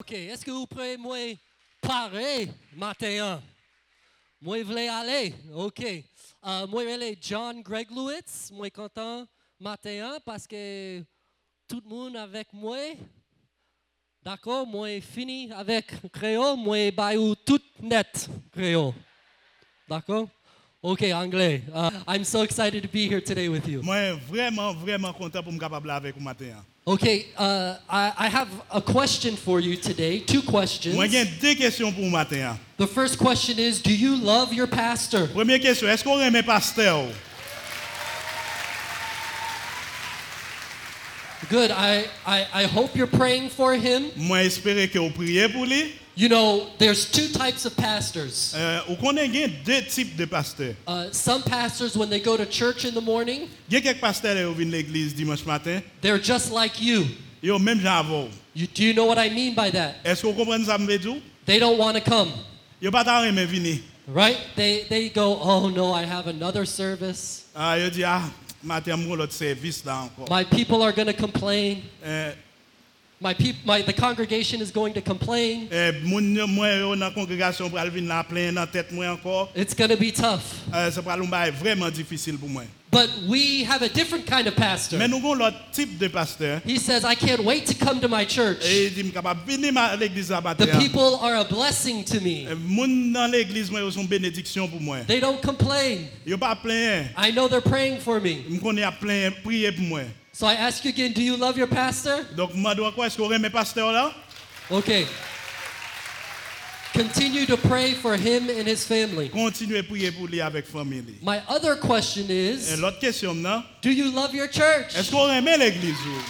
OK, est-ce que vous pouvez moi parler matin? Moi, je voulais aller. OK. Euh, moi, je suis John Greg Lewis. Moi, content matin parce que tout le monde avec moi. D'accord? Moi, fini avec créole. Moi, bayou tout net créole. D'accord? OK, anglais. Uh, I'm so excited to be here today with you. Moi, vraiment, vraiment content pour me capable avec vous matin. Okay, uh, I, I have a question for you today. Two questions. Moi, j'ai deux questions pour vous matin. The first question is Do you love your pastor? Première question, est-ce qu'on aime pasteur? Good. I, I, I hope you're praying for him. Moi, espérer que vous priez pour lui. You know, there's two types of pastors. Euh, vous connaissez qu'il y a deux types de pasteurs. Uh, some pastors, when they go to church in the morning, Il quelques pasteurs qui viennent l'église dimanche matin. they're just like you. Ont même you. Do you know what I mean by that? Est-ce que vous comprenez ça, me dire? They don't want to come, n'ont pas tant aimé venir. right? They, they go, Oh no, I have another service. Ah, ils disent, ah, matin, l'autre service là encore. My people are going to complain. Euh, My peop- my, the congregation is going to complain. Eh, moun yo, moi, yo, dans la congrégation, pour la plein dans la tête, moi. It's going to be tough. Eh, Ça va être vraiment difficile pour moi. But we have a different kind of pastor. Mais nous avons l'autre type de pasteur. He says, I can't wait to come to my church. Eh, Et il dit, je suis capable de venir à l'église. The people are a blessing to me. Moun dans l'église, moi, ils sont bénédiction pour moi. They don't complain. Ils n'ont pas plein. I know they're praying for me. Je connais à plein prier pour moi. So I ask you again, do you love your pastor? Donc, quoi? Est-ce qu'on aime pasteur là? Okay. Continue to pray for him and his family. Continuez prier pour lui avec famille. My other question Et is, l'autre question, do you love your church? Est-ce l'église? ou?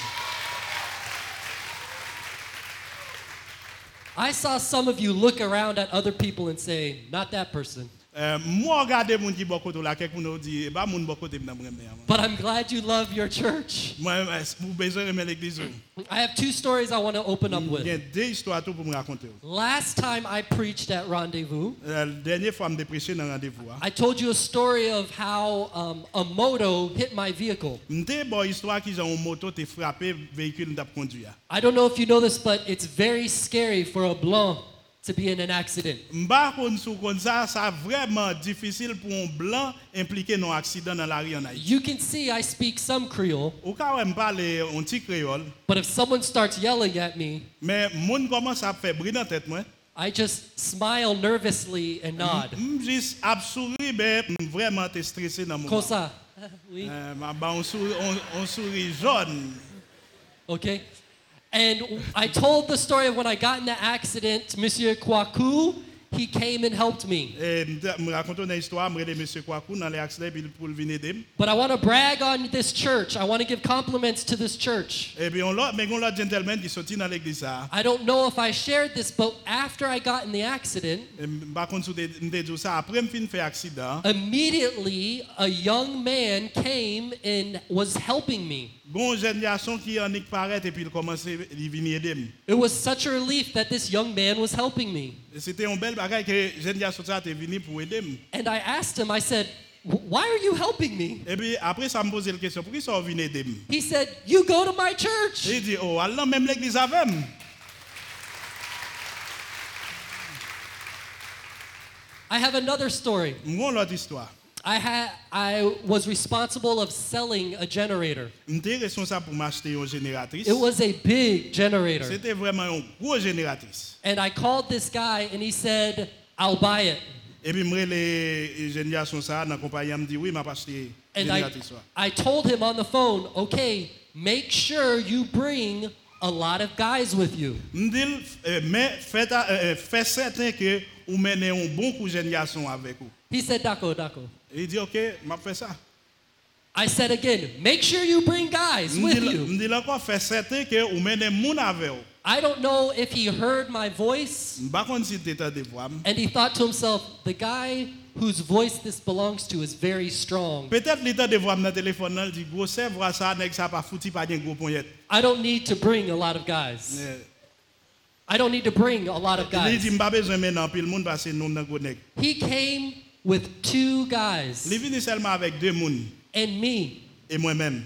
I saw some of you look around at other people and say, not that person. Euh, moi, regardez moun qui beaucoup là, quelqu'un nous dit, eh, bah, moun beaucoup de m'aime bien. But I'm glad you love your church. Moi, est-ce que vous besoin aimer l'église? ou? I have two stories I want to open up with. a deux histoires tout pour me. Last time I preached at Rendezvous, Euh, La dernière prêché dans le I told you a story of how um, a moto hit my vehicle. M'te bon histoire qu'ils ont une moto te frappé véhicule d'ap conduire. I don't know if you know this, but it's very scary for a blanc to be in an accident. M'ba kon sou kon ça, ça vraiment difficile pour un blanc impliqué dans un accident dans la en Haïti. You can see I speak some Creole, Ou ka wè m'parle un petit créole, but if someone starts yelling at me, mais moun commence à faire bruit dans tête moi. I just smile nervously and nod. M juste ap souri ben m vraiment te stressé dans mon. Comme ça. Oui. Euh, ma ba on souri on, on souri jaune. Okay? And I told the story of when I got in the accident, Monsieur Kwaku, he came and helped me. Et me raconte une histoire, me rele monsieur Kwaku dans les accidents puis pour venir aider. But I want to brag on this church. I want to give compliments to this church. Eh et puis on l'autre mais on l'autre gentleman qui sorti dans l'église ça. I don't know if I shared this, but after I got in the accident, Et m'pa kon sou te m'te dit ça après me fin fait accident. immediately a young man came and was helping me. Bon jeune garçon qui en paraît et puis il commence il venir aider. It was such a relief that this young man was helping me. C'était un bel bagage que jeune garçon ça te venu pour aider. And I asked him, I said, Why are you helping me? Et puis après ça me pose la question, pourquoi ça venu aider? He said, You go to my church. Il dit, oh, allons même l'église avec. I have another story. Mon l'autre histoire. I had I was responsible of selling a generator. J'étais responsable pour m'acheter une génératrice. It was a big generator. C'était vraiment une grosse génératrice. And I called this guy and he said, I'll buy it. Et puis, moi, les jeunes ça, dans compagnie, me dit, oui, m'a acheté une And I, génératrice. I told him on the phone, okay, make sure you bring a lot of guys with you. Euh, mais euh, euh, certain que vous menez un bon coup de jeunes avec vous. He said, Daco, Daco. Et il dit, ok, m'a fait ça. I said again, make sure you bring guys with you. me dit encore, faites certain que vous menez moun avec vous. I don't know if he heard my voice Je ne sais pas si c'était de voix. and he thought to himself, the guy whose voice this belongs to is very strong. Peut-être l'état de voix dans le téléphone, là, il dit, gros, c'est vrai ça, nèg ça pas foutu, pas un gros poignet. I don't need to bring a lot of guys. I don't need to bring a lot of guys. pas besoin maintenant, puis le monde parce que nous n'avons pas He came with two guys Il vient seulement avec deux personnes and me. et moi-même.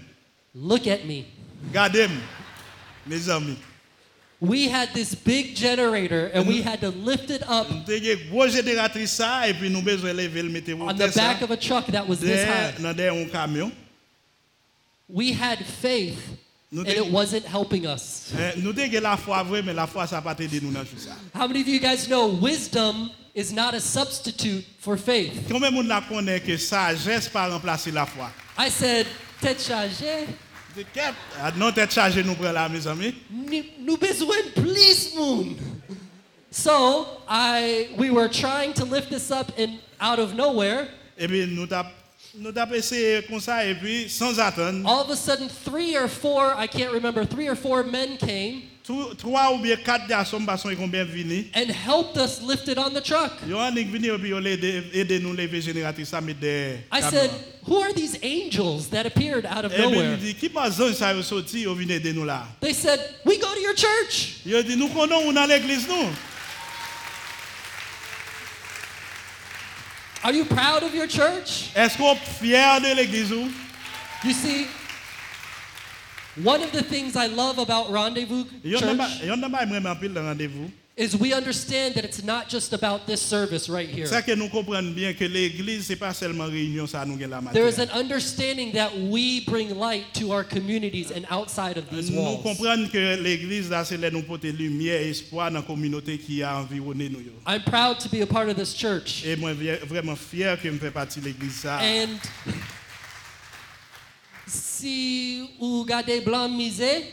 Look at me. Regardez-moi, mes amis. we had this big generator and we had to lift it up Nous avons une grosse génératrice ça et puis nous avons besoin de lever le mettre on the back of a truck that was this high. dans derrière un camion. We had faith and it wasn't helping us. Eh, Nous avons la foi vraie mais la foi ça pas t'aider nous dans tout ça. How many of you guys know wisdom is not a substitute for faith? Combien de monde la connaît que sagesse pas remplacer la foi? I said, tête chargée, ah, non tête chargée nous prenons là mes amis. nous besoin plus moon. So I, we were trying to lift this up and out of nowhere, Et puis nous nous t'a essayé comme ça et puis sans attendre all of a sudden three or four, I can't remember, three or four men came trois ou bien quatre garçons basson et combien venus. and helped us lift it on the truck. Yo an venu et puis yo aider aider nous lever génératrice ça mettre des I said, Who are these angels that appeared out of Et puis nowhere? il dit qui pas ange ça yo sorti yo vinn aider nous là? They said, We go to your church. Yo dit nous connaissons dans l'église nous. Are you proud of your church? Est-ce qu'on est fier de l'église ou? You see, one of the things I love about Rendezvous Yon nan ba Church yon nan ba vraiment pile dans rendez-vous. is we understand that it's not just about this service right here. Ça que nous comprenons bien que l'église c'est pas seulement réunion ça nous la There is an understanding that we bring light to our communities and outside of these Nous walls. comprenons que l'église là c'est là nous porter lumière et espoir dans communauté qui a environné nous. I'm proud to be a part of this church. Et moi vraiment fier que me fait partie l'église ça. And si vous gardez blanc misé,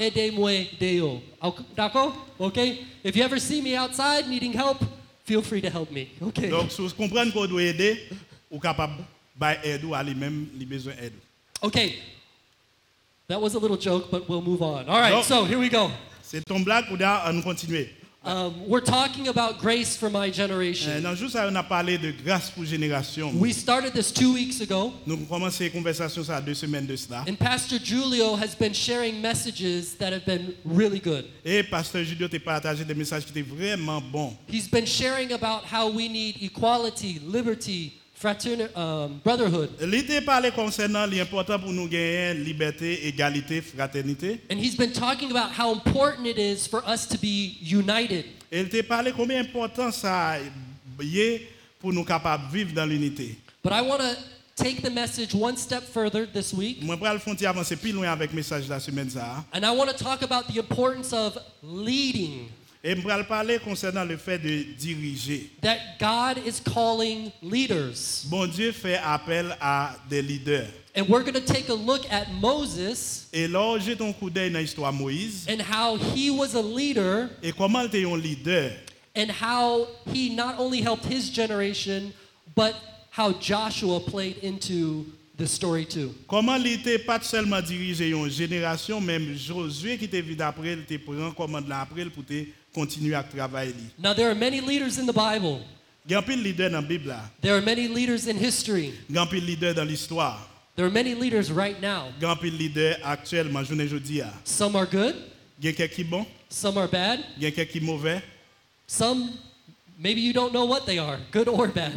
aider moi dehors. Ok- D'accord? Okay? If you ever see me outside needing help, feel free to help me. Okay. Donc si vous comprenez qu'on doit aider ou capable by aide ou aller même li besoin aide. Okay. That was a little joke, but we'll move on. All right, No. so here we go. C'est ton blague ou là euh, on Um, we're talking about grace for my generation. Dans jour ça on a parlé de grâce pour génération. We started this two weeks ago, commencé la conversation ça deux semaines de cela. and Pastor Julio has been sharing messages that have been really good. Et pasteur Julio t'a partagé des messages qui étaient vraiment bons. He's been sharing about how we need equality, liberty, um, brotherhood. Il t'a parlé concernant l'important pour nous gagner liberté, égalité, fraternité. And he's been talking about how important it is for us to be united. Et il t'a parlé combien important ça est pour nous capables de vivre dans l'unité. But I want to take the message one step further this week, Moi, je vais le avancer plus loin avec le message de la semaine. Ça. and I want to talk about the importance of leading. Et je vais parler concernant le fait de diriger. That God is calling leaders. Bon Dieu fait appel à des leaders. And we're going to take a look at Moses Et là, j'ai ton coup d'œil dans l'histoire de Moïse. and how he was a leader Et comment il était un leader. and how he not only helped his generation, but how Joshua played into the story too. Comment il était pas seulement dirigé une génération, même Josué qui était venu après, il était prend commande là après pour te continuer à travailler. Now, there are many leaders in the Bible, Il y a un pile leader dans la Bible là. there are many leaders in history, Il y a un pile leader dans l'histoire. there are many leaders right now. Il y a un pile leader actuellement, journée aujourd'hui. Some are good, Il y a quelqu'un qui est bon, some are bad, il y a quelqu'un qui est mauvais. some maybe you don't know what they are, good or bad.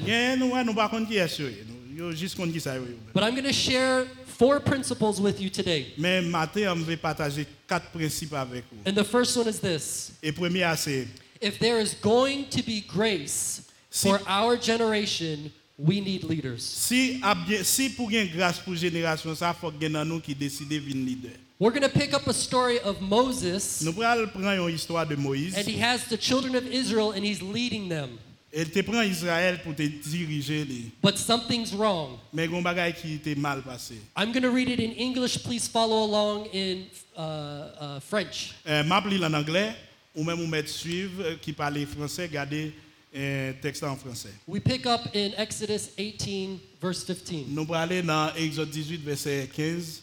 Il y a nous nous pas connait qui est sûr. Nous juste connait qui ça. yo. But I'm going to share four principles with you today. Mais matin, on va partager quatre principes avec vous. And the first one is this Et premier c'est if there is going to be grace Si- for our generation, we need leaders. si a si pour une grâce pour génération ça faut que dans nous qui décide de venir leader. We're going to pick up a story of Moses, Nous allons prendre une histoire de Moïse. and he has the children of Israel, and he's leading them. Il te prend Israël pour te diriger. But something's wrong. Mais il y a un bagage qui était mal passé. I'm going to read it in English. Please follow along in uh, uh, French. Euh, m'a en anglais, ou même vous mettre suivre euh, qui parle français, regardez un texte en français. We pick up in Exodus 18, verse 15. Nous allons aller dans Exode 18, verset 15.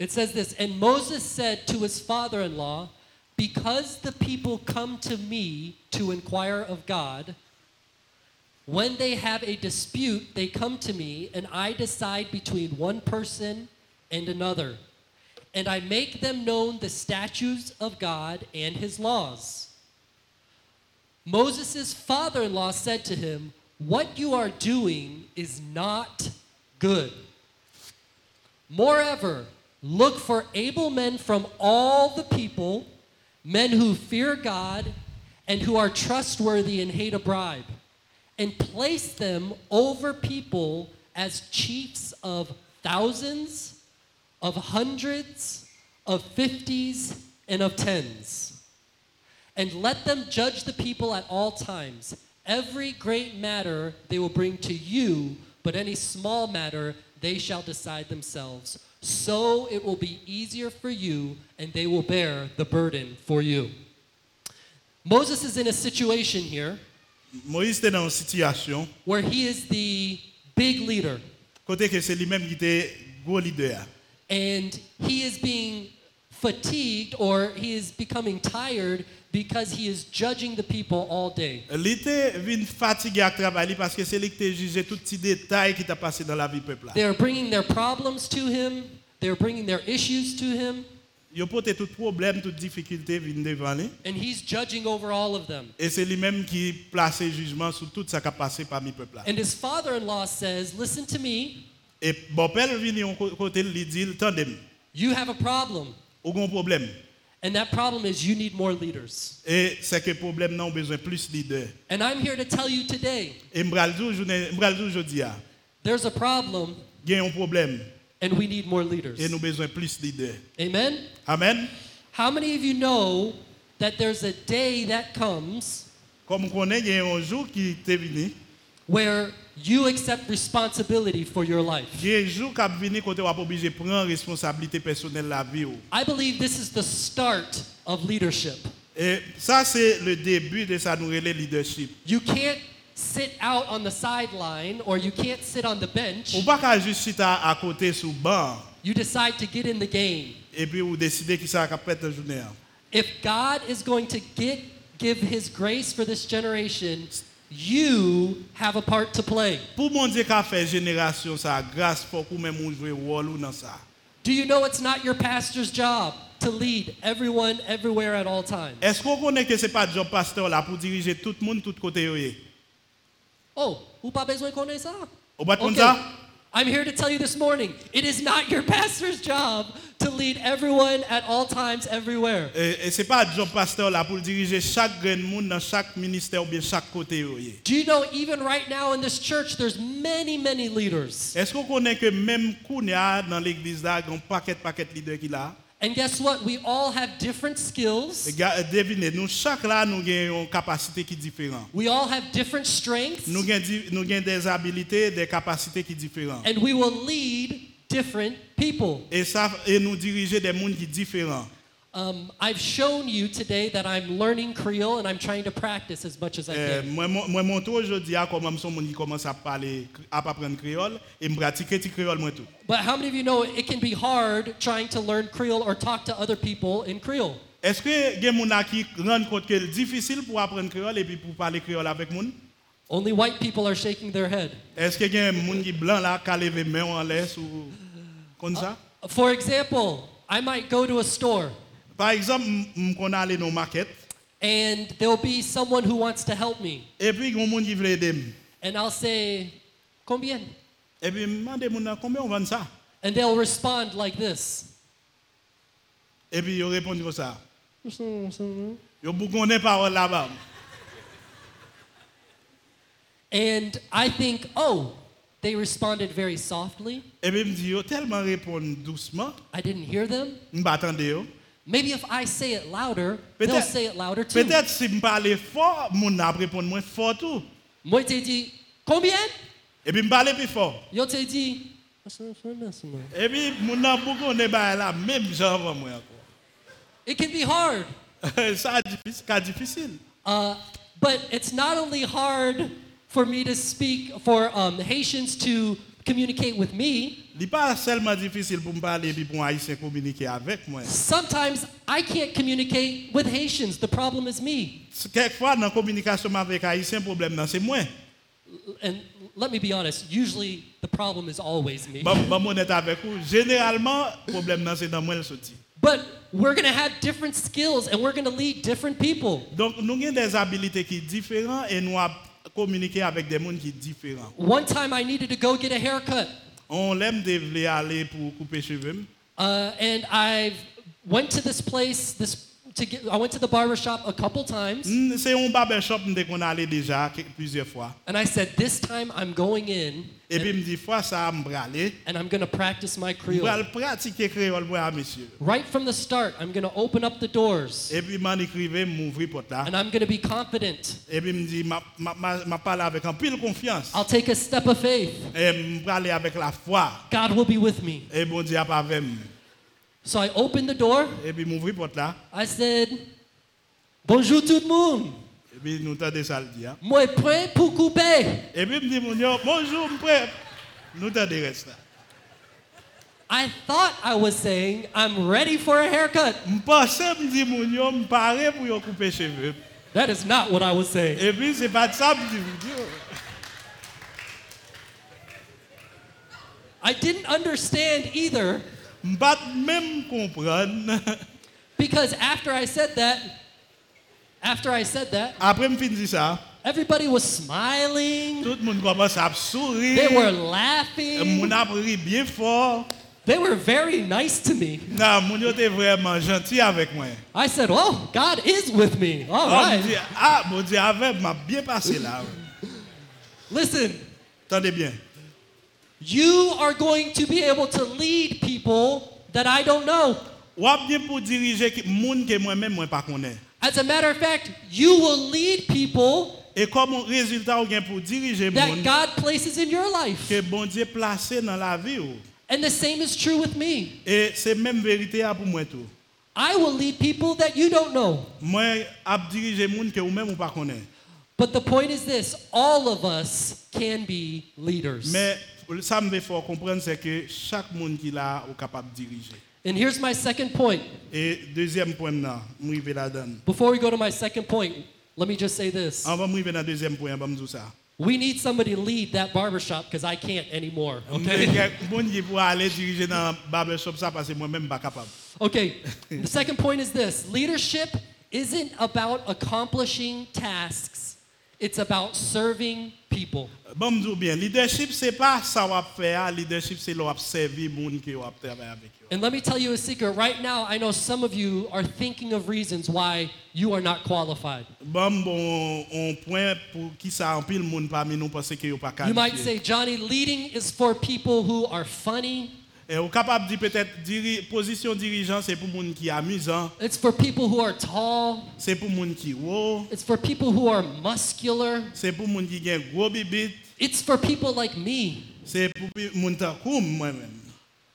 It says this And Moses said to his father in law, Because the people come to me to inquire of God, when they have a dispute, they come to me, and I decide between one person and another. And I make them known the statutes of God and his laws. Moses' father in law said to him, What you are doing is not good. Moreover, Look for able men from all the people, men who fear God and who are trustworthy and hate a bribe, and place them over people as chiefs of thousands, of hundreds, of fifties, and of tens. And let them judge the people at all times. Every great matter they will bring to you, but any small matter they shall decide themselves. So it will be easier for you, and they will bear the burden for you. Moses is in a situation here Moïse était dans une situation where he is the big leader, côté que c'est lui-même qui était gros leader. and he is being fatigued or he is becoming tired because he is judging the people all day. Il était venu fatigué à travailler parce que c'est lui qui jugé tout petit détail qui t'a passé dans la vie peuple. They are bringing their problems to him, they're bringing their issues to him, Il porté tout problème, toute difficulté viennent devant lui. and he's judging over all of them. Et c'est lui-même qui place jugement sur tout ça qui a passé parmi le peuple. And his father in law says, Listen to me, Et bon père vient côté lui dit tandem, you have a problem. aucun problème. And that problem is you need more leaders. Et c'est que problème non besoin plus de leader. And I'm here to tell you today Et m'bral dire journée m'bral dire aujourd'hui ah, there's a problem il y a un problème and we need more leaders. et nous besoin plus de leader. Amen? Amen. How many of you know that there's a day that comes Comme connaît, il y a un jour qui est venu, where you accept responsibility for your life? il y a un jour qui est venu quand on va obligé de prendre responsabilité personnelle de la vie. ou. I believe this is the start of leadership. Et ça c'est le début de ça nous leadership. You can't sit out on the sideline or you can't sit on the bench. Ou pas qu'à juste sit à, à côté sous banc You decide to get in the game. et puis ou ça va faire la journée. hein. If God is going to get, give his grace for this generation, you have a part to play. Pour mon Dieu qu'a fait génération ça grâce pour que même jouer rôle ou dans ça. Do you know it's not your pastor's job to lead everyone everywhere at all times? Est-ce qu'on connaît que c'est pas job pasteur là pour diriger tout le monde tout côté? Oh, ou pas besoin connaître ça? Ou oh, pas Okay. ça? I'm here to tell you this morning, it is not your pastor's job to lead everyone at all times everywhere. Et, et c'est pas job pasteur là pour diriger chaque grain de monde dans chaque ministère ou bien chaque côté. Do you know even right now in this church there's many many leaders. Est-ce qu'on connaît que même Kounia dans l'église là, il y a un paquet paquet de leaders qui là? And guess what? We all have different skills. ga- Devinez, nous là nous avons une capacité qui différente. We all have different strengths Nous avons di- nous avons des habilités, des capacités qui différentes. and we will lead different people. Et ça et nous diriger des mondes qui différents. Um, I've shown you today that I'm learning Creole and I'm trying to practice as much as I Euh, can. montre aujourd'hui à comment son monde qui commence à parler à apprendre créole et me pratiquer petit créole moi tout. But how many of you know it can be hard trying to learn Creole or talk to other people in Creole? Est-ce que gen moun a qui rend compte que c'est difficile pour apprendre créole et puis pour parler créole avec moun? Only white people are shaking their head. Est-ce que gen moun qui blanc là qui a levé main en l'air ou comme ça? For example, I might go to a store Par exemple, m qu'on aller dans market and there'll be someone who wants to help me. et puis gon moun qui veut aider. And I'll say, Combien? Et puis me demande moun nan, combien on vend ça? And they'll respond like this. Et puis yo répond comme ça. Yo bougonne parole là-bas. And I think, oh, they responded very softly. Et puis me dit yo tellement répondre doucement, I didn't hear them. m pas attendre yo. Maybe if I say it louder, they'll say it louder too. Peut-être si me parler fort, moun n'a répondre moins fort tout. Moi, t'ai dit, combien? Et puis me parler plus fort. Yo, t'ai dit, Et puis nan bougonne ba là même genre moi encore. it can be hard. ça c'est difficile. Uh, but it's not only hard for me to speak, for um, Haitians to communicate with me. Il pas seulement difficile pour me parler et puis pour un haïtien communiquer avec moi. Sometimes I can't communicate with Haitians. The problem is me. Quelquefois dans la communication avec haïtien problème nan, c'est moi. And let me be honest, usually the problem is always me. Bon, bon honnête avec vous, généralement problème nan, c'est dans moi le sorti. But we're going to have different skills and we're going to lead different people. Donc nous avons des habilités qui sont différentes et nous avons communiqué avec des gens qui sont différents. One time I needed to go get a haircut. On l'aime de aller pour couper cheveux. Uh, and I went to this place. This to get. I went to the barber shop a couple times, Mm, C'est un barbershop m'te qu'on allé déjà plusieurs fois. and I said, "This time I'm going in, Et puis me dit fois ça m'bralé. and I'm going to practice my Creole." M'bral pratiquer créole à monsieur. Right from the start, I'm going to open up the doors, Et puis m'en écrivait m'ouvrir porte là. and I'm going to be confident. Et puis me dit m'a m'a- m'a m'a avec un pile confiance. I'll take a step of faith. Et m'bralé avec la foi. God will be with me. Et bon Dieu avec moi. So I opened the door. Et puis m'ouvrir porte là. I said, "Bonjour tout le monde. Et puis nous t'entendons ça le dire. Moi prêt pour couper." Et puis me dit mon yo, bonjour m'prêt. Nous t'entendons reste là. I thought I was saying, "I'm ready for a haircut." M'pensais me dit mon yo, m'paré pour yo couper cheveux. That is not what I was saying. Et puis c'est pas ça me dit. I didn't understand either M'pas même comprendre. because after I said that, after I said that, Après me fin dit ça, everybody was smiling. tout le monde commence à They were sourire. laughing. Mon a ri bien fort. They were very nice to me. Non, mon yo était vraiment gentil avec moi. I said, "Oh, God is with me." All Ah, right. mon Dieu, ah, mon Dieu, avec m'a bien passé là. Listen, Attendez bien. you are going to be able to lead people that I don't know. Ou ap bien pour diriger qui monde que moi-même moi pas connais. As a matter of fact, you will lead people Et comme résultat ou bien pour diriger that monde God places in your life. que bon Dieu placé dans la vie ou. And the same is true with me. Et c'est même vérité à pour moi tout. I will lead people that you don't know. Moi ap diriger monde que ou même ou pas connais. But the point is this all of us can be leaders. Mais ça me fait comprendre c'est que chaque monde qui là est capable de diriger. And here's my second point. Et deuxième point là, m'rive la donne. Before we go to my second point, let me just say this. On va m'rive dans deuxième point, on va me dire ça. We need somebody to lead that barbershop because I can't anymore. Okay? Okay. Bon qui pour aller diriger dans barbershop ça parce que moi-même pas capable. Okay. The second point is this leadership isn't about accomplishing tasks, it's about serving people. Bon me bien, leadership c'est pas ça va faire, leadership c'est là servir monde qui va travailler avec eux. And let me tell you a secret. Right now, I know some of you are thinking of reasons why you are not qualified. Bon bon on point pour qui ça en pile monde parmi nous parce que yo pas You might say, Johnny, leading is for people who are funny, Et ou capable de peut-être diri, position dirigeant c'est pour monde qui amusant, it's for people who are tall, c'est pour monde qui haut, it's for people who are muscular, c'est pour monde qui gagne gros bibit, it's for people like me. c'est pour monde comme moi-même.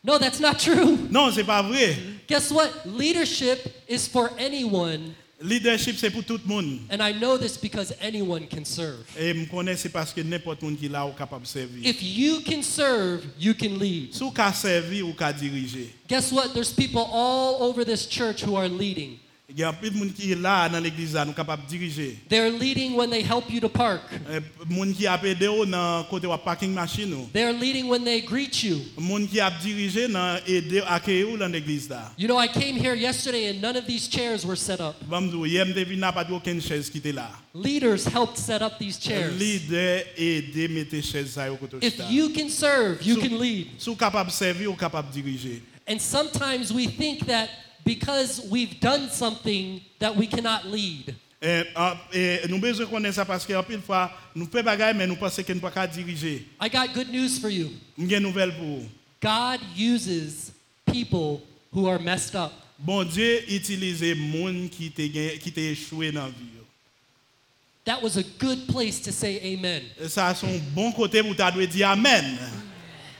No, that's not true. Non, c'est pas vrai. Guess what? Leadership is for anyone, Leadership c'est pour tout le monde. and I know this because anyone can serve. Et me connais c'est parce que n'importe monde qui là est capable servir. If you can serve, you can lead. Si ou ka servir ou ka diriger. Guess what? There's people all over this church who are leading. Il y a plein de monde qui est là dans l'église là, nous capable de diriger. They're leading when they help you to park. Euh, monde qui a aidé ou dans côté wa parking machine ou. They're leading when they greet you. Monde qui a dirigé dans aider accueillir ou dans l'église là. You know, I came here yesterday and none of these chairs were set up. Bon me dire hier me devine pas de aucune chaise qui était là. Leaders helped set up these chairs. Leader aider mettre chaise ça au côté If you can serve, you can lead. Si ou capable de servir ou capable de diriger. And sometimes we think that because we've done something that we cannot lead. Eh, ah, eh, nous besoin connaître ça parce que en pile fois nous fait bagaille mais nous pensons que nous pas capable de diriger. I got good news for you. J'ai une nouvelle. God uses people who are messed up. Bon Dieu utilise monde qui te qui te échoué la vie. yo. That was a good place to say amen. C'est un bon pour tu dois dire amen.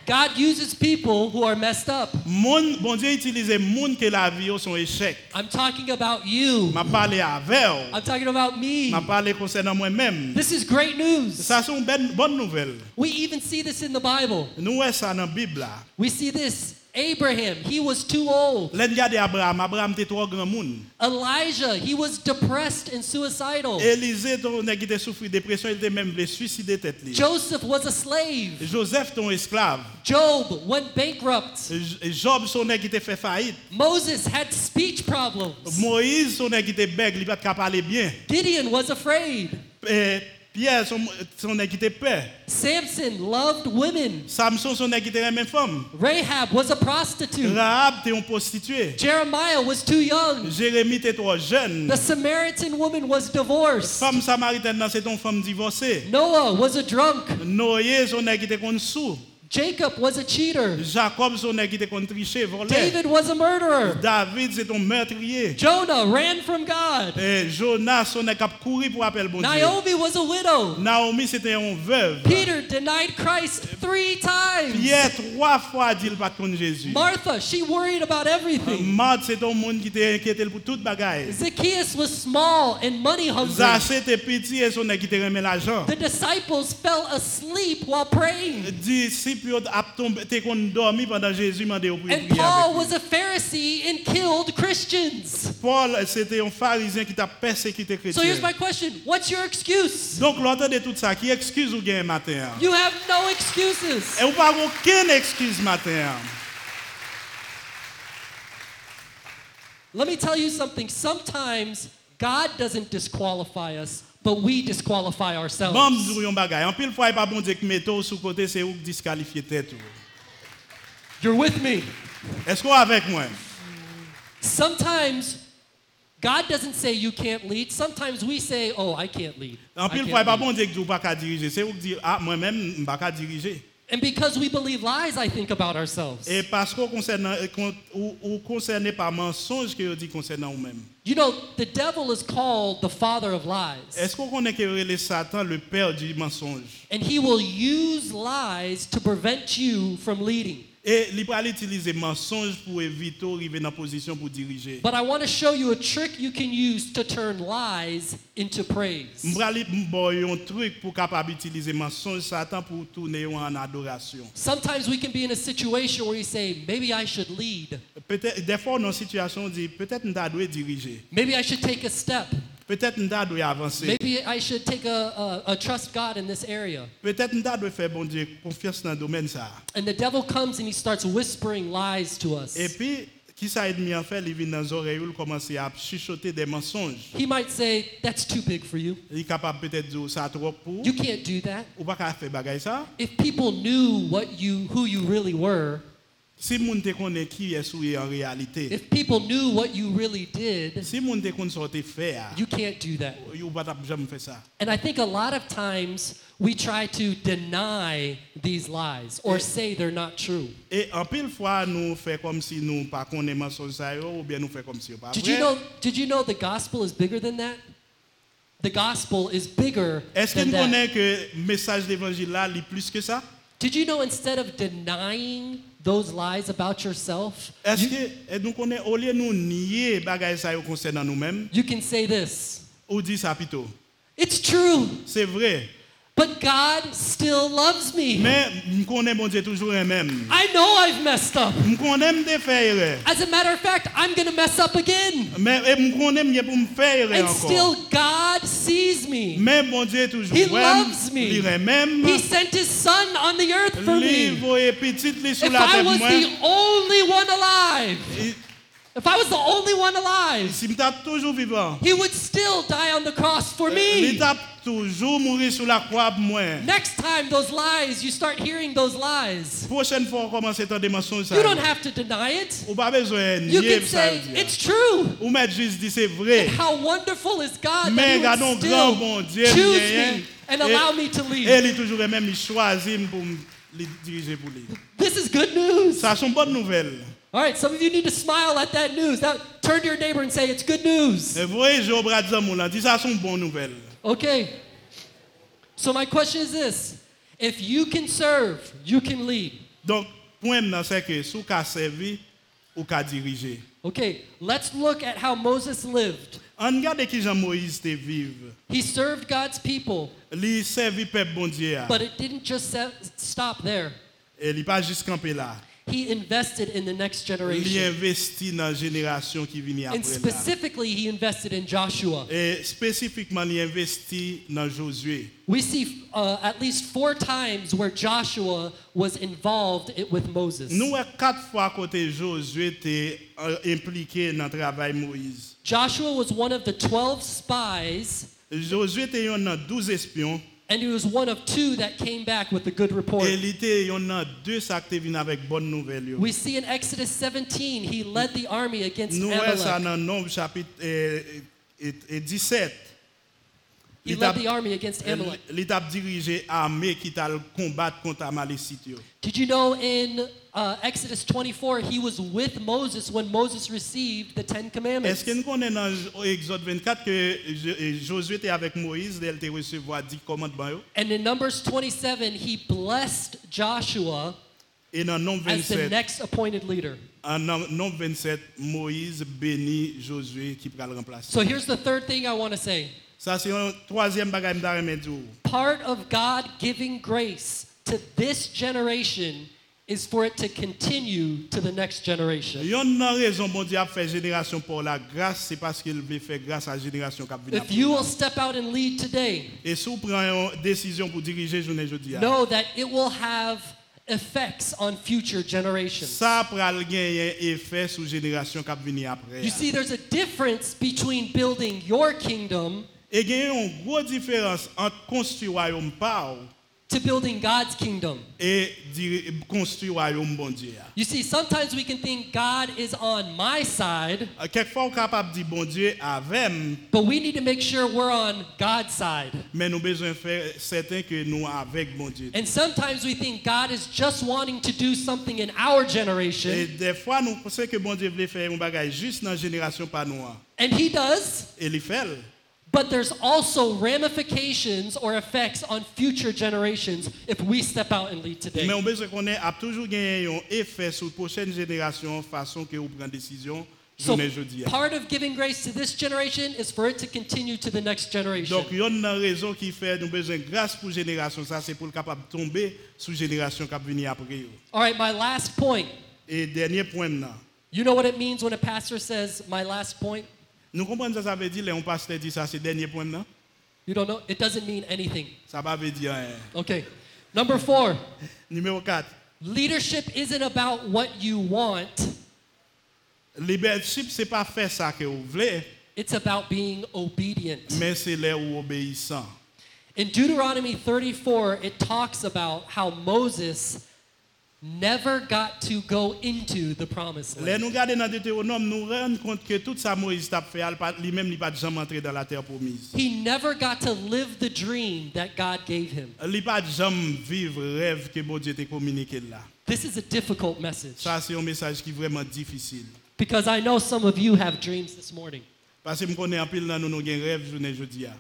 God uses people who are messed up. Moun, bon Dieu utilise monde que la vie yo son échec. I'm talking about you. M'a parlé avec ou. I'm talking about me. M'a parlé concernant moi-même. This is great news. Ça c'est une bonne, bonne nouvelle. We even see this in the Bible. Nous voyons ça dans la Bible. We see this. Abraham, he was too old. L'en Abraham, Abraham était trop grand monde. Elijah, he was depressed and suicidal. Élisée ton nèg qui dépression, il était même suicider tête li. Joseph was a slave. Joseph ton esclave. Job went bankrupt. Job son nèg qui était fait faillite. Moses had speech problems. Moïse son nèg qui était bègue, il pas parler bien. Gideon was afraid. Eh, Pierre, son, son était père. Samson loved women. Samson, son était même femme. Rahab was a prostitute. Rahab, était une prostituée. Jeremiah was too young. Jérémie était trop jeune. The Samaritan woman was divorced. Femme samaritaine, c'est une femme divorcée. Noah was a drunk. Noé, son qui était sous. Jacob was a cheater. Jacob, son nèg qui était tricher, volé. David was a murderer. David, c'est un meurtrier. Jonah ran from God. Et Jonas, son nèg qui pour appeler bon Dieu. Naomi was a widow. Naomi, c'était un veuve. Peter denied Christ three times. Pierre, trois fois, dit pas contre Jésus. Martha, she worried about everything. Marthe, c'est un monde qui était inquiété pour toute bagaille. Zacchaeus was small and money hungry. Zachée était petit et son nèg qui était remis l'argent. The disciples fell asleep while praying. Disciples a tombé, t'es qu'on dormi pendant Jésus m'a dit pour prier And Paul was a Pharisee and killed Christians. Paul, c'était un pharisien qui t'a persécuté So here's my question What's your excuse? Donc, l'autre de tout ça, qui excuse ou gain matin? You have no excuses. Et vous pas aucune excuse matin. Let me tell you something. Sometimes God doesn't disqualify us, but we disqualify Bon, ourselves. yon bagay. En pile fois, il pas bon Dieu qui mette au sous ou qui disqualifie ou. You're with me. Est-ce qu'on est avec moi? Sometimes God doesn't say you can't lead. Sometimes we say, oh, I can't lead. En I pile can't fois, il pas lead. bon Dieu qui dit ou pas qu'à diriger. Ou qui ah, moi-même, je pas qu'à diriger. And because we believe lies, I think about ourselves. Et parce qu'on concerne, euh, ou, ou concerné par mensonge que dit concernant vous-même. You know, the devil is called the father of lies. Est-ce qu'on connaît que le Satan, le père du mensonge? And he will use lies to prevent you from leading. Et il va utiliser mensonge pour éviter d'arriver dans la position pour diriger. But I want to show you a trick you can use to turn lies into praise. Je vais vous un truc pour capable utiliser mensonge Satan pour tourner en adoration. Sometimes we can be in a situation where you say, maybe I should lead. Peut-être des fois dans une situation on dit peut-être nous diriger. Maybe I should take a step. Peut-être nous doit avancer. Maybe I should take a, a, a trust God in this area. Peut-être nous doit faire bon Dieu confiance dans le domaine ça. And the devil comes and he starts whispering lies to us. Et puis qui ça en fait, il vient dans oreilles, il commence à chuchoter des mensonges. He might say, that's too big for you. Il est capable peut-être dire ça trop pour You can't do that. ou pas faire bagaille ça. If people knew what you, who you really were, Si moun te qui est souillé en réalité. if people knew what you really did, Si moun te connaît sorti faire, you can't do that. ou pas jamais faire ça. And I think a lot of times we try to deny these lies or say they're not true. Et en pile fois, nous faisons comme si nous pas connaissons mensonge ça yo, ou bien nous faisons comme si pas Did you know did you know the gospel is bigger than that? The gospel is bigger Est-ce que than nous that. connaissons que message de l'évangile là, est plus que ça? Did you know instead of denying those lies about yourself, Est-ce you, que eh, nous connaissons, au lieu nous nier bagaille ça concernant nous-mêmes, you can say this. ou dit ça plutôt? It's true, C'est vrai. But God still loves me. Mais nous connaissons bon Dieu toujours un même. I know I've messed up. Nous connaissons des faire erreur. As a matter of fact, I'm going to mess up again. Mais et nous connaissons pour me faire erreur And encore. still God sees me. Mais bon Dieu toujours He loves me. Même. He sent his son on the earth for me. voyait petit li sur If I was the only one alive, if I was the only one alive, Si toujours vivant. he would still die on the cross for Il me. t'a toujours mourir sur la croix pour moi. Next time those lies, you start hearing those lies. Prochaine fois on commence à des mensonges ça. You don't have to deny it. Ou pas besoin You nier can ça. say, it's true. Ou mettre juste dit c'est vrai. How wonderful is God Mais that regardons grand bon Dieu choose me and et- allow me to Et lead. il toujours même il choisit pour me diriger pour lui. This is good news. Ça sont bonnes nouvelles. All right, some of you need to smile at that news. Now, turn to your neighbor and say, it's good news. Et vous voyez Job Radzamou là, dit ça sont bonnes nouvelles. Okay. So my question is this. If you can serve, you can lead. Donc point c'est que sous ka servi ou ka diriger. Okay, let's look at how Moses lived. On regarde qui Jean Moïse te vive. He served God's people, Li servi peuple bon Dieu. Ah. but it didn't just stop there. Et il pas juste campé là. He invested in the next generation. investit dans la génération qui vient And après là. specifically, he invested in Joshua. Et spécifiquement, il investit dans Josué. We see uh, at least four times where Joshua was involved with Moses. Avons quatre fois côté Josué était euh, impliqué dans le travail Moïse. Joshua was one of the 12 spies Josué était un nan 12 espions and he was one of two that came back with a good report. et il était un nan deux ça qui venu avec bonne nouvelle yo. We see in Exodus 17, he led the army against Nous voyons ça Amalek. dans Nombre chapitre 17. He led the army against Amalek. il t'a armée qui t'a combattre contre Amalécite. Did you know in uh, Exodus 24, he was with Moses when Moses received the Ten Commandments? Est-ce que nous connaissons dans Exode 24 que euh, Josué était avec Moïse, elle était recevoir 10 commandements? And in Numbers 27, he blessed Joshua Et dans Nombre as the next appointed leader. en Nombre 27, Moïse bénit Josué qui va le remplacer. So here's the third thing I want to say. Ça c'est un troisième bagage je voudrais. Part of God giving grace to this generation is for it to continue to the next generation. Yon nan raison bon Dieu a fait génération pour la grâce, c'est parce qu'il veut faire grâce à la génération qui venu If you will step out and lead today, Et si vous prenez une décision pour diriger journée jeudi, know that it will have effects on future generations. ça pral gagner effet sur génération qui venu après. You see, there's a difference between building your kingdom Et il y a une grosse différence entre construire royaume par to building God's kingdom. et construire royaume bon Dieu. You see, sometimes we can think God is on my side, Euh, Quelquefois, on est capable de dire bon Dieu avec but we need to make sure we're on God's side. mais nous besoin faire certain que nous avec bon Dieu. And sometimes we think God is just wanting to do something in our Et generation, des fois, nous pensons que bon Dieu faire un bagage juste dans la génération pas nous. and He does, Et il fait. But there's also ramifications or effects on future generations if we step out and lead today. Mais on besoin qu'on ait a toujours gagné un effet sur prochaine génération façon que vous prenez décision So part of giving grace to this generation is for it to continue to the next generation. Donc, il y a une raison qui fait nous besoin grâce pour génération ça c'est pour le capable tomber sous génération qui venir après. All right, my last point. Et dernier point maintenant. You know what it means when a pastor says, my last point? Nous comprenons ça ça veut dire les pasteur dit ça c'est dernier point maintenant. You don't know? It doesn't mean anything. Ça va veut dire rien. Okay. Number four, Numéro 4. leadership isn't about what you want, Leadership c'est pas faire ça que vous voulez, it's about being obedient. mais c'est les obéissant. In Deuteronomy 34, it talks about how Moses never got to go into the promised land. nous regardons dans Deutéronome, nous rendons compte que tout ça Moïse t'a fait, lui-même il pas jamais entré dans la terre promise. He never got to live the dream that God gave him. Il pas jamais vivre rêve que bon Dieu t'a communiqué là. This is a difficult message Ça c'est un message qui vraiment difficile. because I know some of you have dreams this morning. Parce que je connais en pile dans nous nous avons rêve journée jeudi. a.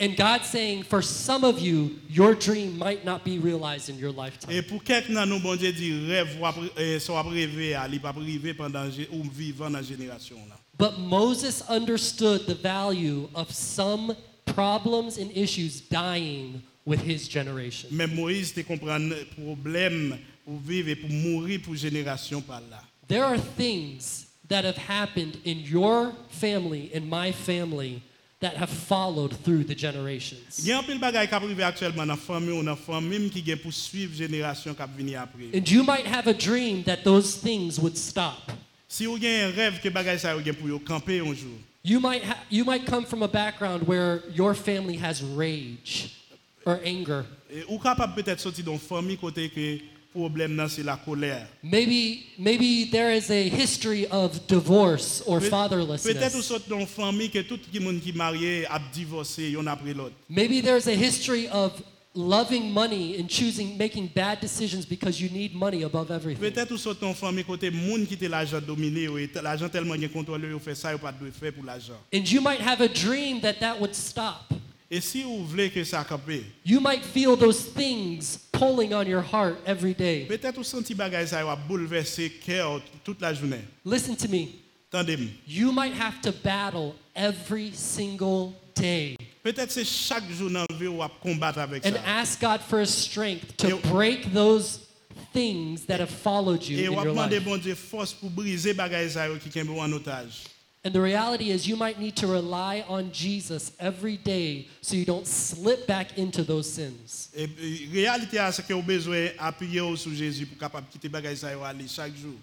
And God's saying, for some of you, your dream might not be realized in your lifetime. Et pour quelqu'un dans nous bon Dieu dit rêve ou après- euh, à, il pas rêver pendant ou vivant dans génération là. But Moses understood the value of some problems and issues dying with his generation. Mais Moïse te comprendre euh, problème pour vivre et pour mourir pour génération par là. There are things that have happened in your family, in my family, that have followed through the generations. Il y a un peu de bagages qui arrive actuellement dans la famille ou dans la famille qui est pour suivre la génération qui va venir après. And you might have a dream that those things would stop. Si vous avez un rêve que bagage ça vous avez pour vous camper un You might, ha- you might come from a background where your family has rage or anger. ou capable peut-être sortir dans une famille côté que problème là c'est la colère. Maybe, maybe there is a history of divorce or Peut- Peut-être vous fatherlessness. sortez dans une famille que tout le monde qui est marié a divorcé un après l'autre. Maybe there's a history of loving money and choosing, making bad decisions because you need money above everything. Peut-être vous sortez dans une famille côté monde qui était l'argent dominé ou l'argent tellement bien contrôlé ou fait ça ou pas de faire pour l'argent. And you might have a dream that that would stop. Et si vous voulez que ça campe, You might feel those things pulling on your heart every day. peut-être vous sentez bagage ça va bouleverser cœur toute la journée. Listen to me. Tendez-moi. You might have to battle every single day Peut-être c'est chaque jour dans la vie où on combattre avec and ça. ask God for his strength to break those things that have followed you Et in on your demander life. bon Dieu force pour briser ça qui kembe en otage. And the reality is, you might need to rely on Jesus every day so you don't slip back into those sins. Et et réalité c'est que vous besoin appuyer sur Jésus pour capable quitter bagage ça et aller chaque jour.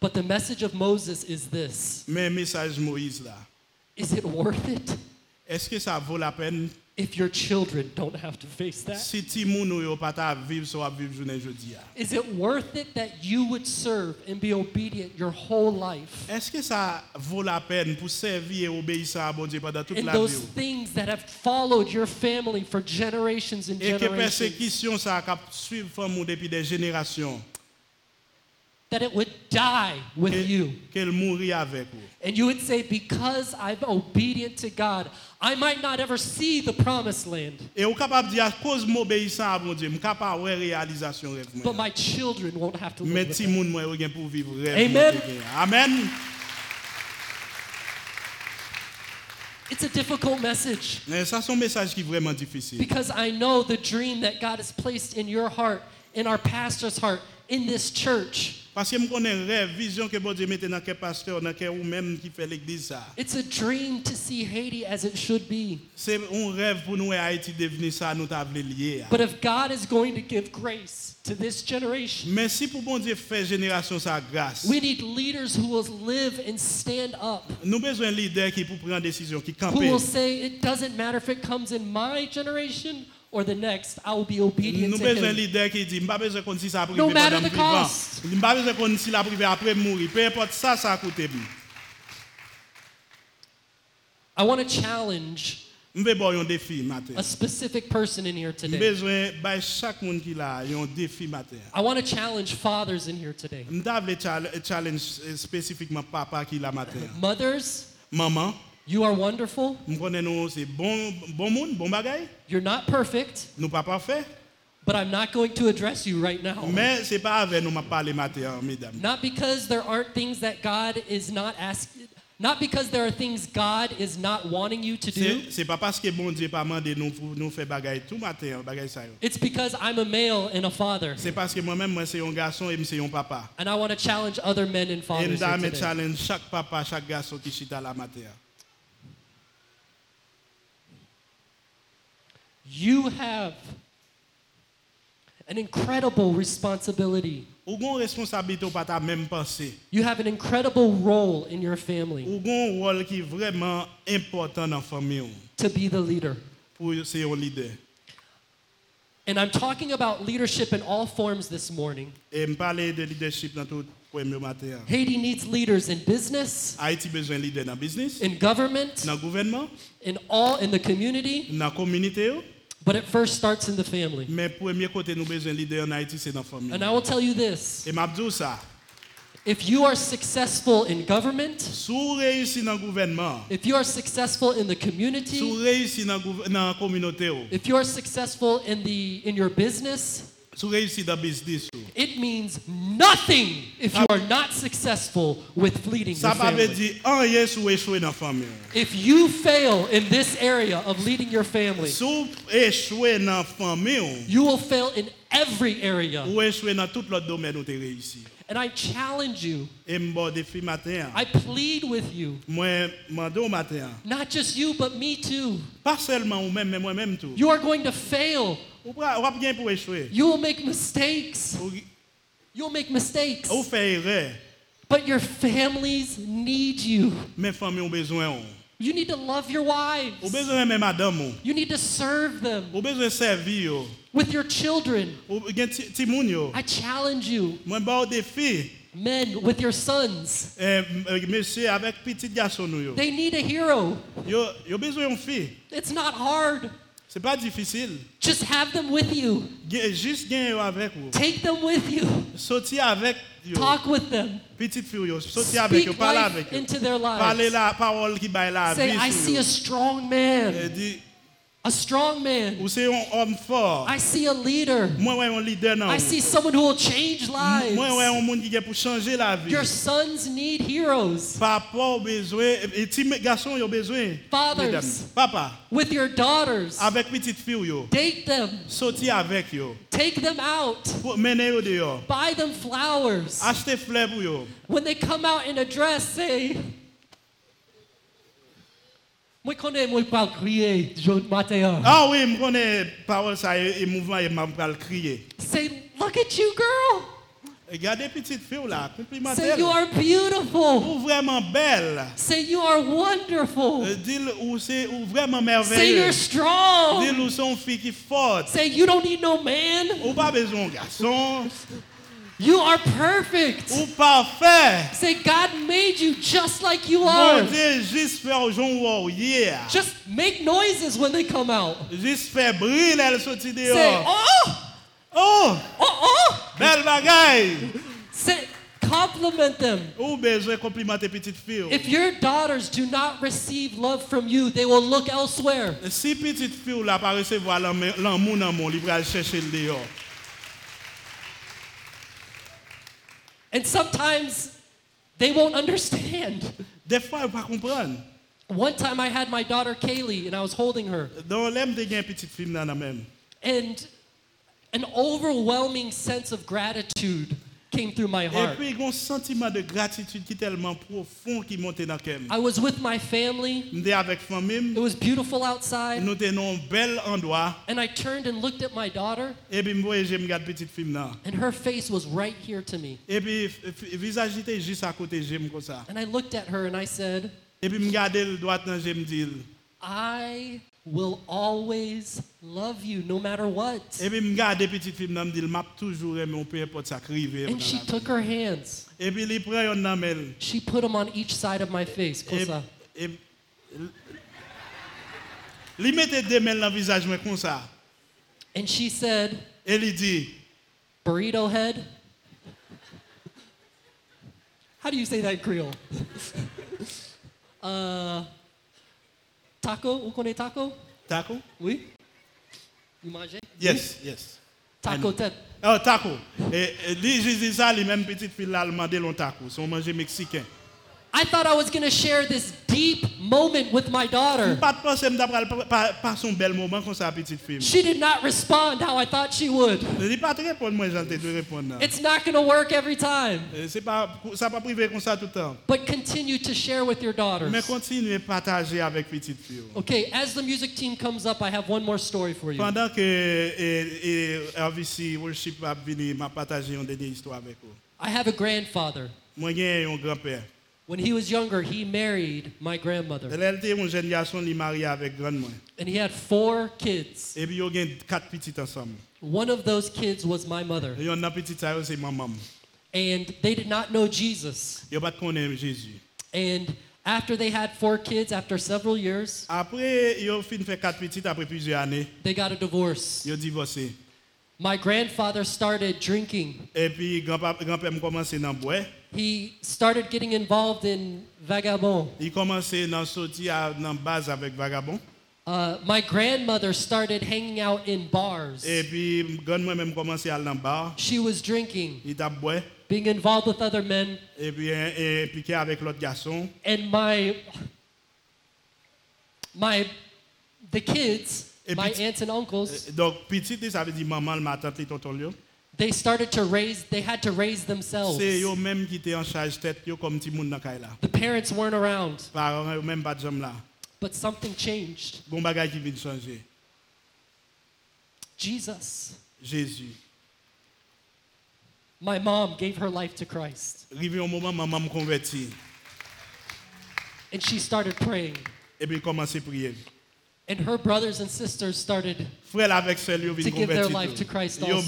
But the message of Moses is this Mais message Moïse là. Is it worth it? Est-ce que ça vaut la peine if your children don't have to face that? si ti moun yo pas ta vivre so à vivre journée jeudi a? Is it worth it that you would serve and be obedient your whole life Est-ce vaut la peine pour servir et obéir à bon Dieu pendant toute in la those vie? things that have followed your family for generations and Et que persécution ça a suivre femme depuis des générations. That it would die with you. Mourit avec vous. And you would say, Because I'm obedient to God, I might not ever see the promised land, Et vous capable de dire à cause de m'obéissant à bon Dieu, je capable de réalisation rêve but my children won't have to live with ti that. moun moi yo gen pour vivre. Amen. moi te gen. Amen. It's a difficult message ça c'est un message qui est vraiment difficile. because I know the dream that God has placed in your heart, in our pastor's heart, in this church. Parce que je connais rêve, vision que bon Dieu mette dans quel pasteur, dans quel ou même qui fait l'église ça. It's a dream to see Haiti as it should be. C'est un rêve pour nous Haïti devenir ça nous t'a voulu. But if God is going to give grace to this generation, Mais si pour bon Dieu faire génération ça grâce, we need leaders who will live and stand up, nous besoin leaders qui pour prendre décision, qui who will say, It doesn't matter if it comes in my generation or the next, I will be obedient to Him. leader qui dit, m'pas besoin qu'on si ça privé No matter the cost. M'pas besoin qu'on si la privé après mourir. Peu importe ça, ça a coûté. I want to challenge Je vais avoir défi matin. a specific person in here today. besoin de chaque monde qui là, un défi matin. I want to challenge fathers in here today. Challenge spécifiquement papa qui là matin. Mothers, Maman, you are wonderful. je connais nous c'est bon bon monde, bagay. You're not perfect, Nous pas parfait, but I'm not going to address you right now. mais c'est pas avec nous m'a parler matin, mesdames. Not because there aren't things that God is not asking, not because there are things God is not wanting you to do. C'est c'est pas parce que bon Dieu pas mandé nous nous faire bagay tout matin, bagay ça. yo. It's because I'm a male and a father. C'est parce que moi-même moi c'est un garçon et moi c'est un papa. And I want to challenge other men and Et fathers m'da here me today. challenge chaque papa, chaque garçon qui chita la matin. You have an incredible responsibility. Ou gon responsabilité ou pas ta même pensée. You have an incredible role in your family Ou gon rôle qui vraiment important dans famille to be the leader. pour ser un leader. And I'm talking about leadership in all forms this morning. Et me parler de leadership dans tout premier matin. Haiti needs leaders in business, Haïti besoin leader dans business, in government, dans gouvernement, in all in the community, dans communauté. But it first starts in the family. Mais premier côté nous besoin leader en Haïti c'est dans famille. And I will tell you this, Et m'a dit ça. if you are successful in government, Sous réussi dans gouvernement, if you are successful in the community, réussi dans dans communauté, oh. if you are successful in the in your business, sous réussi dans le business. ou. It means nothing if you are not successful with leading your veut family. Oh, dire rien sous échouer dans la famille. If you fail in this area of leading your family, Sous eh, échouer dans la famille, ou, you will fail in every area. ou échouer dans tout l'autre domaine où tu réussi. And I challenge you, Et m'bo défi matin. I plead with you, Moi mande au matin. not just you, but me too. Pas seulement ou même mais moi-même tout. You are going to fail. Ou pas ou pas échouer. You will make mistakes. You'll make mistakes. ou faire erreur. But your families need you. Mais famille ont besoin. ou. You need to love your Ou wives. besoin même madame. ou. You need to serve them Ou besoin servir. yo. with your children. Ou gen ti ti moun yo. I challenge you. Moi ba au défi. Men with your sons. Eh, monsieur avec petit garçon yo. They need a hero. Yo yo besoin une fille. It's not hard. C'est pas difficile. Just have them with you. Juste avec vous. Take them with you. Avec. Talk with them. Petite avec yo. Speak Parle life avec yo. into their lives. la parole qui baille la Say, vie. I see a strong man. dit, A strong man. ou c'est un homme fort. I see a leader. Moi ouais un leader nan. I see someone who will change lives. Moi ouais un monde qui est pour changer la vie. Your sons need heroes. Papa besoin, et petit garçon a besoin. Fathers. Papa, With your daughters. avec petite fille yo, Date them. sorti avec yo, Take them out. mener yo dehors. Buy them flowers. Acheter fleurs pour yo. When they come out in a dress, say, Moi connais, moi parle crier, Jean matin. Ah oui, je connais parole ça et et mouvement et m'a pral crier. Say, look at you, girl. Regardez petite fille là, Say, complimentez You are beautiful. Ou vraiment belle. Say, You are wonderful. Euh, Dis-le ou c'est ou vraiment Say, You're merveilleux. strong. Dis-le ou son fille qui forte. Say, You don't need no man. Ou pas besoin garçon. You are perfect. Ou parfait. Say, God made you just like you are. Dieu, juste faire aux gens wow, yeah. Just make noises when they come out. Juste faire briller elle sortie Say, dehors. Oh, Oh, oh, oh. belle bagaille. Say, compliment them. Ou besoin complimenter petite fille. If your daughters do not receive love from you, they will look elsewhere. Si petite fille là pas recevoir l'amour dans mon, il va chercher dehors. And sometimes they won't understand. Des fois, il pas comprendre. One time I had my daughter Kaylee and I was holding her, Dans l'aime de une petite fille la même. and an overwhelming sense of gratitude came through my Et heart. puis, il y a un sentiment de gratitude qui tellement profond qui monte dans cœur. I was with my family, avec famille, it was beautiful outside, nous étions dans un bel endroit. and I turned and looked at my daughter, Et puis, moi, je regarde petite fille là. and her face was right here to me. Et puis, f- f- visage était juste à côté, j'aime comme ça. And I looked at her and I said, Et puis, je regarde le droit dans j'aime dire. I will always love you no matter what. Et puis, je regarde petite fille là, m'a toujours aimé, peu importe ça crive. And she took her hands. Et puis, il prend un dans elle. She put them on each side of my face. Et, Kosa. et, il mettait des mains dans visage moi, comme ça. And she said, Et il dit, burrito head. How do you say that in Creole? uh, taco? Vous connaissez taco? taco? Oui? Vous mangez? Yes, yes. Taco tête. Oh, taco. Et, et lui, je dis ça, les mêmes petites filles là, elles demandaient long taco. C'est un manger mexicain. I thought I was going to share this deep moment with my daughter. Pas de penser d'après pas son bel moment comme ça, petite fille. She did not respond how I thought she would. Je dis te répondre, moi, j'en de répondre. It's not going to work every time. Euh, C'est pas, ça pas privé comme ça tout temps. But continue to share with your daughters. Mais continuez partager avec petite fille. Okay, as the music team comes up, I have one more story for you. Pendant que et, et RVC Worship a venu, m'a partagé une dernière histoire avec vous. I have a grandfather. Moi, j'ai un grand-père. When he was younger, he married my grandmother. Elle était un jeune garçon, il est marié avec grand moi. And he had four kids. Et puis, ils ont quatre petites ensemble. One of those kids was my mother. Et une petite, ça, c'est maman. And they did not know Jesus. Ils pas connaître Jésus. And after they had four kids, after several years, Après, ils ont fini de faire quatre petites après plusieurs années. they got a divorce. Divorcé. My grandfather started drinking. Et puis, grand-papa- grand-père a commencé à boire. He started getting involved in vagabond. Il commençait à sortir à- dans base avec vagabond. Uh, my grandmother started hanging out in bars. Et puis, grand moi même à aller dans bar. She was drinking, Il t'a boire. being involved with other men, Et puis, et, impliqué avec l'autre garçon. and my my the kids, Et my aunts and uncles, Donc, petite, ça veut dire maman, ma tante, les tontons. yo. They started to raise. They had to raise themselves. C'est eux même qui étaient en charge tête, yo, comme petit monde dans la là. The parents weren't around, Parents, eux même pas de là. but something changed. Bon bagage qui vient de. Jesus. Jésus. My mom gave her life to Christ, Arrivé un moment, maman me convertit. and she started praying. Et puis, commence à prier. And her brothers and sisters started. Frère avec celle yo To give their life to Christ also.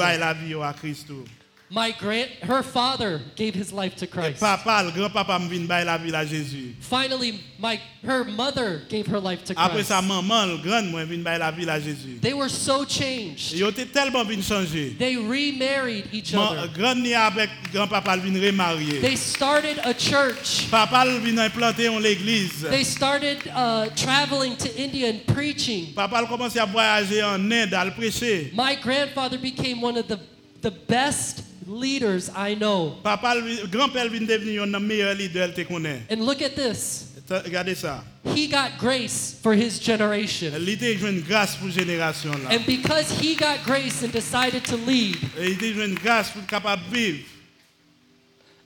Bail la vie yo à Christ. tout. My grand, her father gave his life to Christ. papa, le grand-papa me vient bail la vie à Jésus. Finally, my her mother gave her life to Après Christ. sa maman, le grand moi vient bail la vie à Jésus. They were so changed. Yo était tellement vient changer. They remarried each other. Grand ni avec grand-papa le vient remarier. They started a church. Papa vient implanter en l'église. They started uh, traveling to India and preaching. Papa commencé à voyager en Inde, à le prêcher. My grandfather became one of the, the best leaders I know. Papa, le- grand-père vient devenir un des meilleurs leaders que tu. And look at this. Regardez ça. He got grace for his generation. Il était une grâce pour génération là. And because he got grace and decided to lead, Il était une grâce pour capable vivre.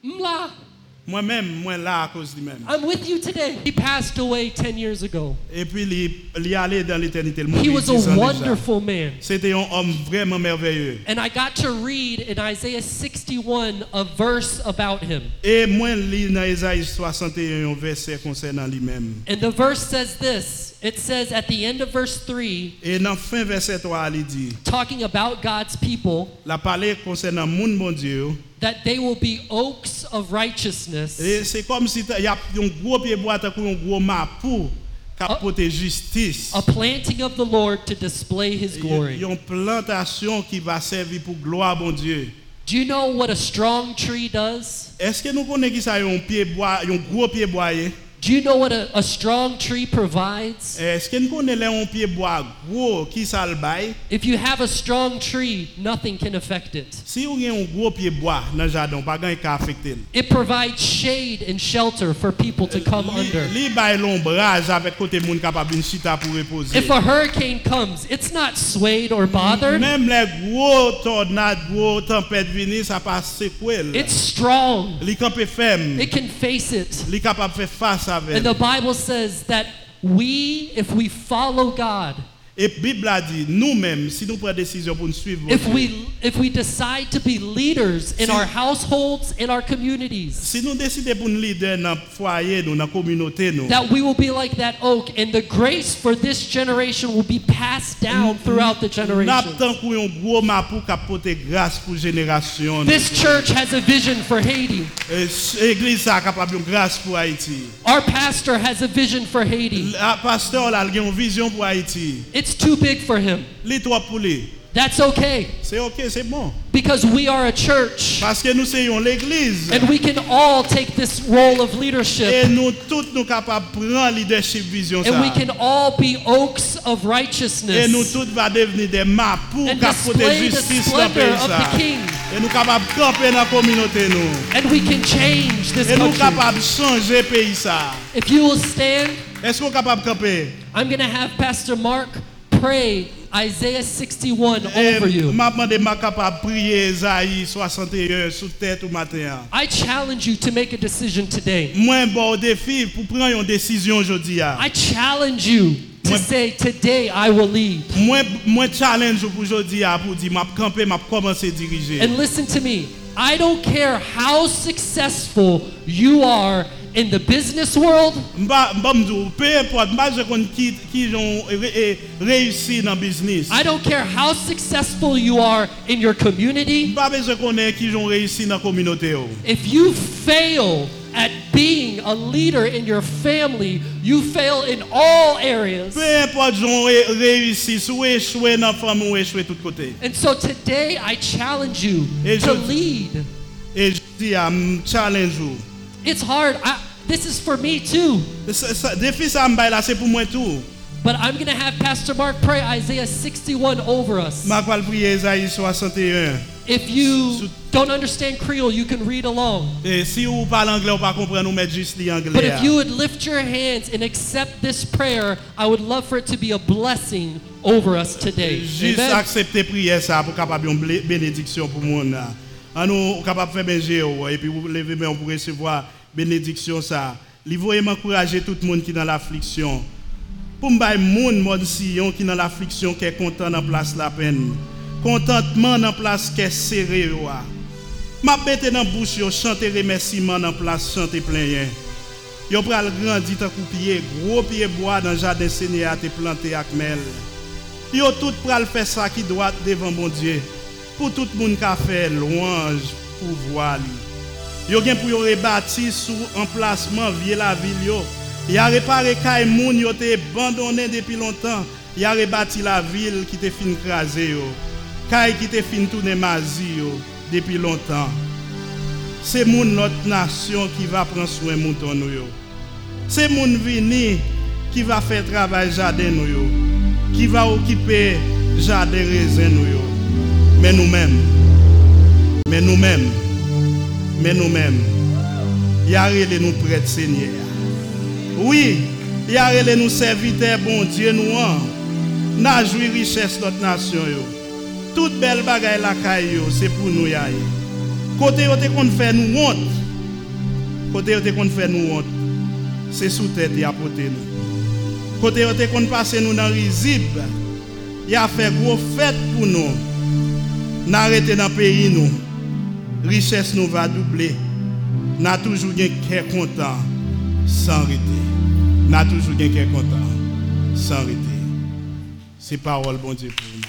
Mla, Moi-même, moi là à cause de lui-même. I'm with you today. He passed away 10 years ago. Et puis, il est allé dans l'éternité. Le He was a 10 ans déjà. wonderful man. C'était un homme vraiment merveilleux. And I got to read in Isaiah 61 a verse about him. Et moi, lis dans Ésaïe 61 un verset concernant lui-même. And the verse says this it says at the end of verse 3, Et dans fin verset 3, il dit, talking about God's people, la parler concernant moun bon Dieu. that they will be oaks of righteousness, Et c'est comme si il y a un gros pied bois, tant un gros mapou qui porte justice. a planting of the Lord to display his glory. y a une plantation qui va servir pour gloire bon Dieu. Do you know what a strong tree does? Est-ce que nous connaissons qui ça un pied bois, un gros pied bois? Do you know what a, a strong tree provides? Eh, est-ce que nous connaissons un pied bois gros qui ça le bail? If you have a strong tree, nothing can affect it. Si vous avez un gros pied bois dans le jardin, pas gagne qu'à affecter. It provides shade and shelter for people to come under. Li bail l'ombrage avec côté moun capable une chita pour reposer. If a hurricane comes, it's not swayed or bothered. Même les gros tornades, gros tempêtes venir, ça passe secouer. It's strong. Li campé ferme. It can face it. And the Bible says that we, if we follow God, Et Bible a dit, nous-mêmes, si nous prenons décision pour nous suivre, if we if we decide to be leaders in Si- our households, in our communities, si nous décidons pour nous leader dans le foyer, nous, dans la communauté, nous, that we will be like that oak, and the grace for this generation will be passed down throughout the nous generation. tant qu'on un gros mapou qui apporte grâce pour génération. This church has a vision for Haiti. L'église capable de grâce pour Haïti. Our pastor has a vision for Haiti. Le pasteur a une vision pour Haïti. It's too big for him. Les trois pour lui. That's okay C'est OK, c'est bon. because we are a church Parce que nous sommes l'église. and we can all take this role of Et leadership nous tous nous capables prendre leadership vision and we can all be oaks of Et nous righteousness va devenir des maps pour and capoter display the justice dans splendor pays of ça. the King. Et nous capables camper dans communauté nous. And we can change this Et nous country. capables changer pays ça. If you will stand, Est-ce qu'on capable camper? I'm going to have Pastor Mark pray Isaiah 61 over you. Eh, m'a demandé m'a capable de prier Esaïe 61 sous tête au matin. I challenge you to make a decision today. Moi bon au défi pour prendre une décision aujourd'hui. I challenge you to say, Today I will lead. Moi moi challenge pour aujourd'hui pour dire m'a camper m'a commencer à diriger. And listen to me. I don't care how successful you are in the business world, Mba mba mdou, peu importe, mba je kon qui qui ont ré- réussi dans le business. I don't care how successful you are in your community. Mba besoin connaît qui ont réussi dans la communauté. yo. If you fail at being a leader in your family, you fail in all areas. Peu importe j'ont ré- réussi, sou échoué dans la famille ou échoué de tous côtés. And so today I challenge you to lead. Et je dis à m challenge. It's hard. I, this is for me too. Ça- ça- Défi ça m'baille là, c'est pour moi tout. But I'm going to have Pastor Mark pray Isaiah 61 over us. Ma vais prier Esaïe 61. If you don't understand Creole, you can read along. Et si vous parlez anglais ou pas comprendre, nous mettons juste les But if you would lift your hands and accept this prayer, I would love for it to be a blessing over us today. Juste Amen. accepter prière ça pour capable une bénédiction pour monde nous capable faire bien et puis vous main pour recevoir bénédiction ça. Li voye m'encourager tout le monde qui dans l'affliction. Pour m'bay monde Sion qui dans l'affliction qui est content dans place la peine. Contentement dans place qui est serré. M'a bête dans bouche yo chanter remerciement dans place chanter plein yen. Yo pral grandi tant pied, gros pied bois dans jardin Seigneur te planté avec mel. Yo tout pral faire ça qui doit devant mon Dieu. Pour tout le monde qui a fait louange pour voir lui. Yo gen pour yo rebâti sous emplacement vieux la ville yo. Y a réparé kay moun yo abandonné depuis longtemps. Y a rebâti la ville qui te fin crasé yo. Kay qui te fin tourner mazi depuis longtemps. C'est moun notre nation qui va prendre soin mouton nou yo. C'est moun vini qui va faire travail jardin nou yo. Qui va occuper jardin raisin nou yo. Mais nous-mêmes, mais nous-mêmes, mais nous-mêmes, y a relé nous prêtres Seigneur. Oui, y a relé nous serviteurs bon Dieu nous an. N'a joui richesse notre nation yo. Toute belle bagaille la caille c'est pour nous y aller. Côté te kon fait nous honte. Côté où qu'on fait nous honte, c'est sous tête et à porter nous. Côté où qu'on passe nous dans risible, il a fait gros fête pour nous. N'arrêtez dans le pays nous. Richesse nous va doubler. N'a toujours un cœur content sans arrêter. N'a toujours un cœur content sans arrêter. C'est parole bon Dieu pour nous.